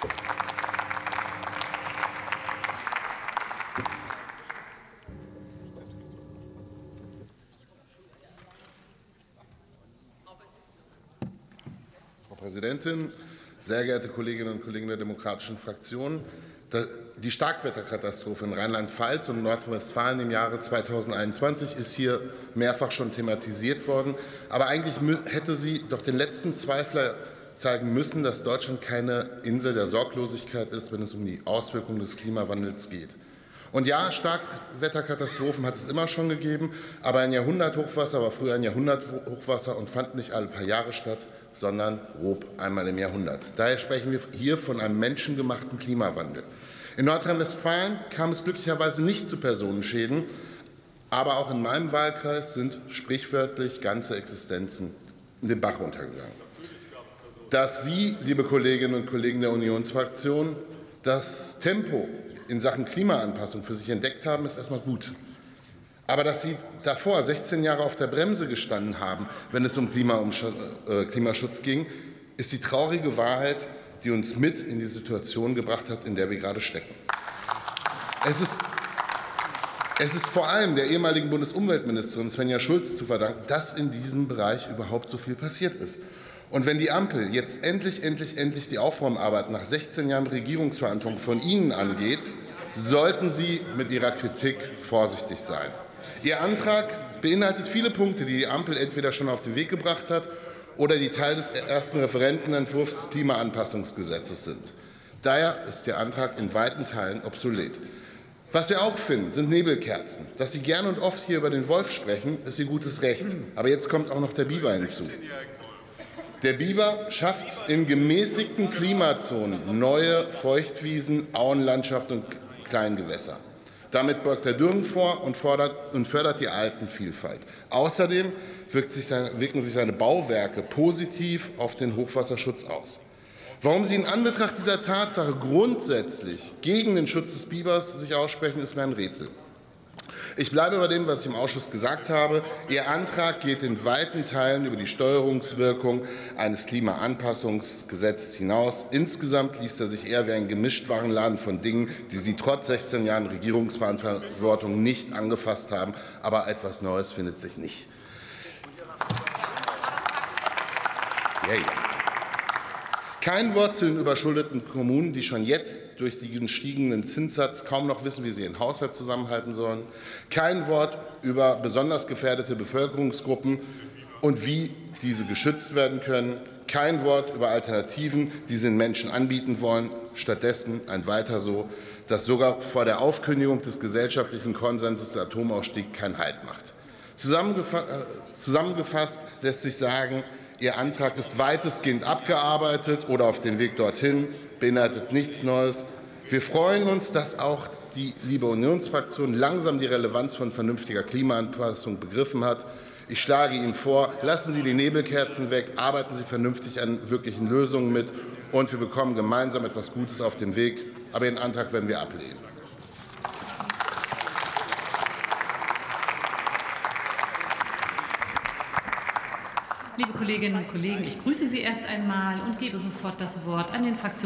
Frau Präsidentin, sehr geehrte Kolleginnen und Kollegen der Demokratischen Fraktion! Die Starkwetterkatastrophe in Rheinland-Pfalz und Nordrhein-Westfalen im Jahre 2021 ist hier mehrfach schon thematisiert worden. Aber eigentlich hätte sie doch den letzten Zweifler zeigen müssen, dass Deutschland keine Insel der Sorglosigkeit ist, wenn es um die Auswirkungen des Klimawandels geht. Und ja, Starkwetterkatastrophen hat es immer schon gegeben, aber ein Jahrhunderthochwasser war früher ein Jahrhunderthochwasser und fand nicht alle paar Jahre statt, sondern grob einmal im Jahrhundert. Daher sprechen wir hier von einem menschengemachten Klimawandel. In Nordrhein-Westfalen kam es glücklicherweise nicht zu Personenschäden, aber auch in meinem Wahlkreis sind sprichwörtlich ganze Existenzen in den Bach runtergegangen. Dass Sie, liebe Kolleginnen und Kollegen der Unionsfraktion, das Tempo in Sachen Klimaanpassung für sich entdeckt haben, ist erstmal gut. Aber dass Sie davor 16 Jahre auf der Bremse gestanden haben, wenn es um äh, Klimaschutz ging, ist die traurige Wahrheit, die uns mit in die Situation gebracht hat, in der wir gerade stecken. Es ist, es ist vor allem der ehemaligen Bundesumweltministerin Svenja Schulz zu verdanken, dass in diesem Bereich überhaupt so viel passiert ist. Und wenn die Ampel jetzt endlich, endlich, endlich die Aufräumarbeit nach 16 Jahren Regierungsverantwortung von Ihnen angeht, sollten Sie mit Ihrer Kritik vorsichtig sein. Ihr Antrag beinhaltet viele Punkte, die die Ampel entweder schon auf den Weg gebracht hat oder die Teil des ersten Referentenentwurfs des Klimaanpassungsgesetzes sind. Daher ist der Antrag in weiten Teilen obsolet. Was wir auch finden, sind Nebelkerzen. Dass Sie gern und oft hier über den Wolf sprechen, ist Ihr gutes Recht. Aber jetzt kommt auch noch der Biber hinzu. Der Biber schafft in gemäßigten Klimazonen neue Feuchtwiesen, Auenlandschaft und Kleingewässer. Damit beugt er Dürren vor und, fordert, und fördert die Altenvielfalt. Außerdem sich seine, wirken sich seine Bauwerke positiv auf den Hochwasserschutz aus. Warum Sie in Anbetracht dieser Tatsache grundsätzlich gegen den Schutz des Bibers sich aussprechen, ist mir ein Rätsel. Ich bleibe bei dem, was ich im Ausschuss gesagt habe. Ihr Antrag geht in weiten Teilen über die Steuerungswirkung eines Klimaanpassungsgesetzes hinaus. Insgesamt liest er sich eher wie ein Gemischtwarenladen von Dingen, die Sie trotz 16 Jahren Regierungsverantwortung nicht angefasst haben. Aber etwas Neues findet sich nicht. Ja, ja. Kein Wort zu den überschuldeten Kommunen, die schon jetzt durch den gestiegenen Zinssatz kaum noch wissen, wie sie ihren Haushalt zusammenhalten sollen. Kein Wort über besonders gefährdete Bevölkerungsgruppen und wie diese geschützt werden können. Kein Wort über Alternativen, die sie den Menschen anbieten wollen. Stattdessen ein Weiter so, das sogar vor der Aufkündigung des gesellschaftlichen Konsenses der Atomausstieg keinen Halt macht. Äh, zusammengefasst lässt sich sagen, Ihr Antrag ist weitestgehend abgearbeitet oder auf dem Weg dorthin, beinhaltet nichts Neues. Wir freuen uns, dass auch die liebe Unionsfraktion langsam die Relevanz von vernünftiger Klimaanpassung begriffen hat. Ich schlage Ihnen vor, lassen Sie die Nebelkerzen weg, arbeiten Sie vernünftig an wirklichen Lösungen mit, und wir bekommen gemeinsam etwas Gutes auf den Weg. Aber Ihren Antrag werden wir ablehnen. Liebe Kolleginnen und Kollegen, ich grüße Sie erst einmal und gebe sofort das Wort an den Fraktions